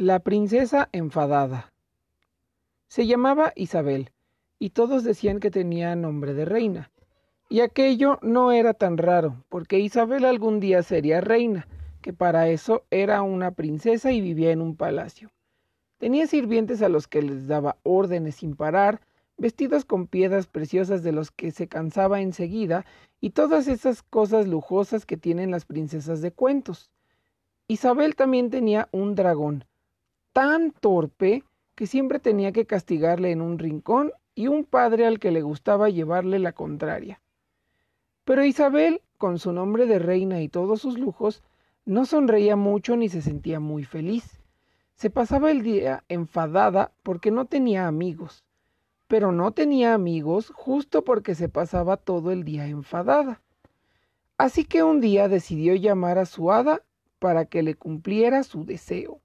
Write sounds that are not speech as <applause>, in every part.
La princesa enfadada. Se llamaba Isabel, y todos decían que tenía nombre de reina. Y aquello no era tan raro, porque Isabel algún día sería reina, que para eso era una princesa y vivía en un palacio. Tenía sirvientes a los que les daba órdenes sin parar, vestidos con piedras preciosas de los que se cansaba enseguida, y todas esas cosas lujosas que tienen las princesas de cuentos. Isabel también tenía un dragón, tan torpe que siempre tenía que castigarle en un rincón y un padre al que le gustaba llevarle la contraria. Pero Isabel, con su nombre de reina y todos sus lujos, no sonreía mucho ni se sentía muy feliz. Se pasaba el día enfadada porque no tenía amigos, pero no tenía amigos justo porque se pasaba todo el día enfadada. Así que un día decidió llamar a su hada para que le cumpliera su deseo.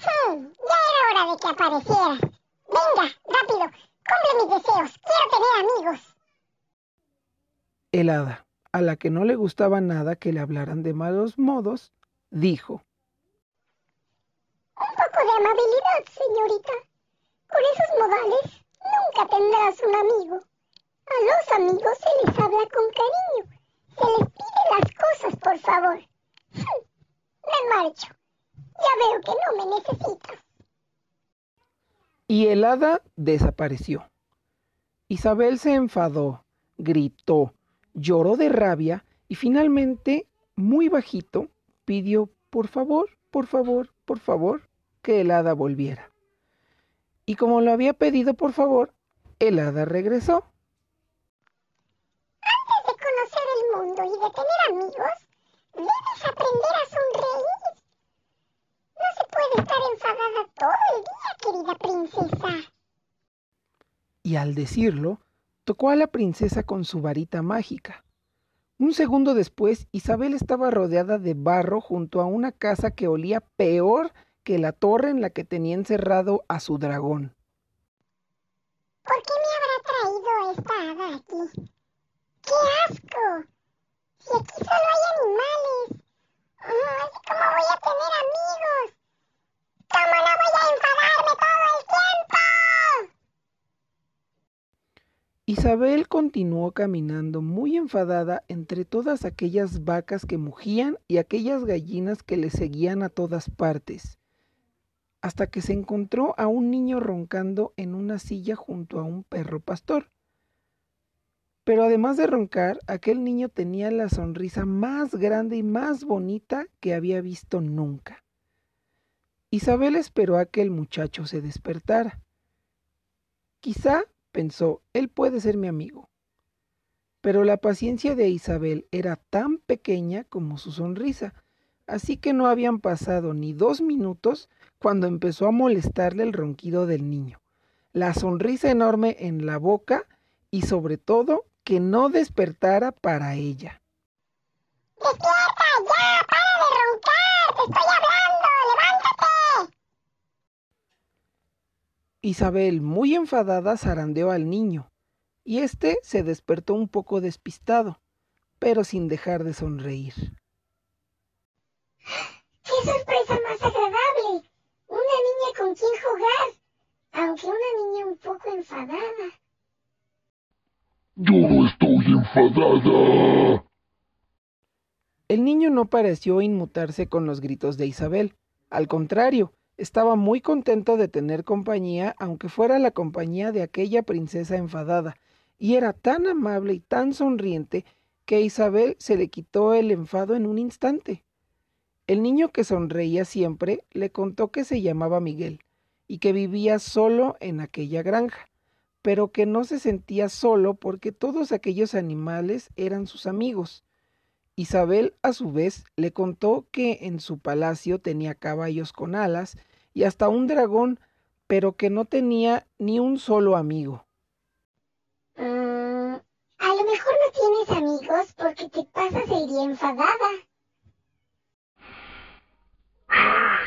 Hmm, ya era hora de que aparecieras. Venga, rápido, cumple mis deseos. Quiero tener amigos. El hada, a la que no le gustaba nada que le hablaran de malos modos, dijo. Un poco de amabilidad, señorita. Con esos modales nunca tendrás un amigo. A los amigos se les habla con cariño. Se les pide las cosas, por favor. Me marcho. Ya veo que no me necesitas. Y el hada desapareció. Isabel se enfadó, gritó, lloró de rabia y finalmente, muy bajito, pidió por favor, por favor, por favor, que el hada volviera. Y como lo había pedido por favor, el hada regresó. Antes de conocer el mundo y de tener amigos, debes aprender a sonreír. No se puede todo el día, querida princesa. Y al decirlo, tocó a la princesa con su varita mágica. Un segundo después, Isabel estaba rodeada de barro junto a una casa que olía peor que la torre en la que tenía encerrado a su dragón. ¿Por qué me habrá traído esta hada aquí? ¡Qué asco! Si aquí solo hay animales. ¿Cómo voy a tener amigos? ¿Cómo no voy a enfadarme todo el tiempo? Isabel continuó caminando muy enfadada entre todas aquellas vacas que mugían y aquellas gallinas que le seguían a todas partes, hasta que se encontró a un niño roncando en una silla junto a un perro pastor. Pero además de roncar, aquel niño tenía la sonrisa más grande y más bonita que había visto nunca. Isabel esperó a que el muchacho se despertara. Quizá, pensó, él puede ser mi amigo. Pero la paciencia de Isabel era tan pequeña como su sonrisa, así que no habían pasado ni dos minutos cuando empezó a molestarle el ronquido del niño, la sonrisa enorme en la boca y sobre todo que no despertara para ella. ¡Despierta ya! ¡Para de roncar! ¡Te estoy hablando! ¡Levántate! Isabel, muy enfadada, zarandeó al niño, y éste se despertó un poco despistado, pero sin dejar de sonreír. ¡Qué sorpresa más agradable! Una niña con quien jugar, aunque una niña un poco enfadada. Yo no estoy enfadada. El niño no pareció inmutarse con los gritos de Isabel. Al contrario, estaba muy contento de tener compañía, aunque fuera la compañía de aquella princesa enfadada, y era tan amable y tan sonriente que Isabel se le quitó el enfado en un instante. El niño que sonreía siempre le contó que se llamaba Miguel y que vivía solo en aquella granja pero que no se sentía solo porque todos aquellos animales eran sus amigos. Isabel, a su vez, le contó que en su palacio tenía caballos con alas y hasta un dragón, pero que no tenía ni un solo amigo. Mm, a lo mejor no tienes amigos porque te pasas el día enfadada.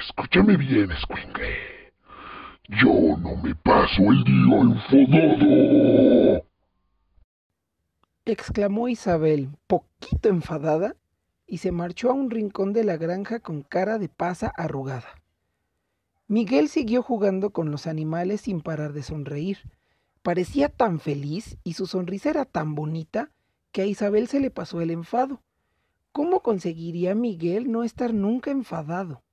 Escúchame bien, Squingle. Yo no me paso el día enfadado. Exclamó Isabel, poquito enfadada, y se marchó a un rincón de la granja con cara de pasa arrugada. Miguel siguió jugando con los animales sin parar de sonreír. Parecía tan feliz y su sonrisa era tan bonita que a Isabel se le pasó el enfado. ¿Cómo conseguiría Miguel no estar nunca enfadado?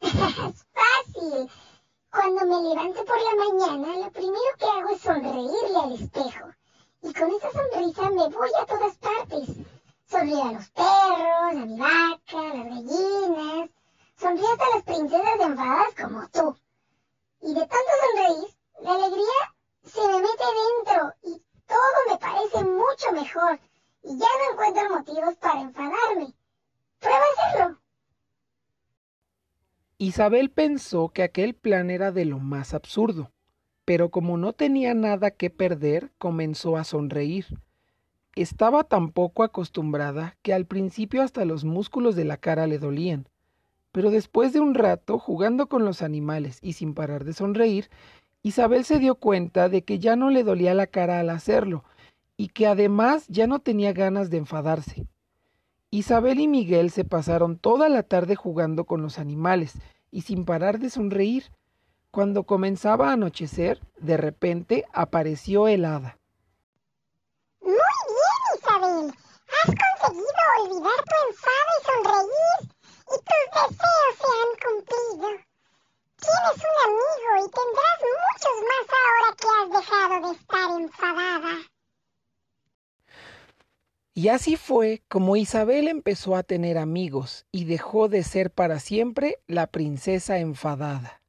Es <laughs> fácil. Cuando me levanto por la mañana, lo primero que hago es sonreírle al espejo. Y con esa sonrisa me voy a todas partes. Sonrío a los perros, a mi vaca, a las gallinas, Sonríe hasta las princesas enfadadas como tú. Y de tanto sonreír, la alegría se me mete dentro y todo me parece mucho mejor. Y ya no encuentro motivos para enfadarme. Prueba a hacerlo. Isabel pensó que aquel plan era de lo más absurdo, pero como no tenía nada que perder, comenzó a sonreír. Estaba tan poco acostumbrada que al principio hasta los músculos de la cara le dolían pero después de un rato, jugando con los animales y sin parar de sonreír, Isabel se dio cuenta de que ya no le dolía la cara al hacerlo, y que además ya no tenía ganas de enfadarse. Isabel y Miguel se pasaron toda la tarde jugando con los animales y sin parar de sonreír. Cuando comenzaba a anochecer, de repente apareció el hada. Muy bien, Isabel. Has conseguido olvidar tu enfado y sonreír y tus deseos se han cumplido. Tienes un amigo y tendrás muchos más ahora que has dejado de estar enfadada. Y así fue como Isabel empezó a tener amigos y dejó de ser para siempre la princesa enfadada.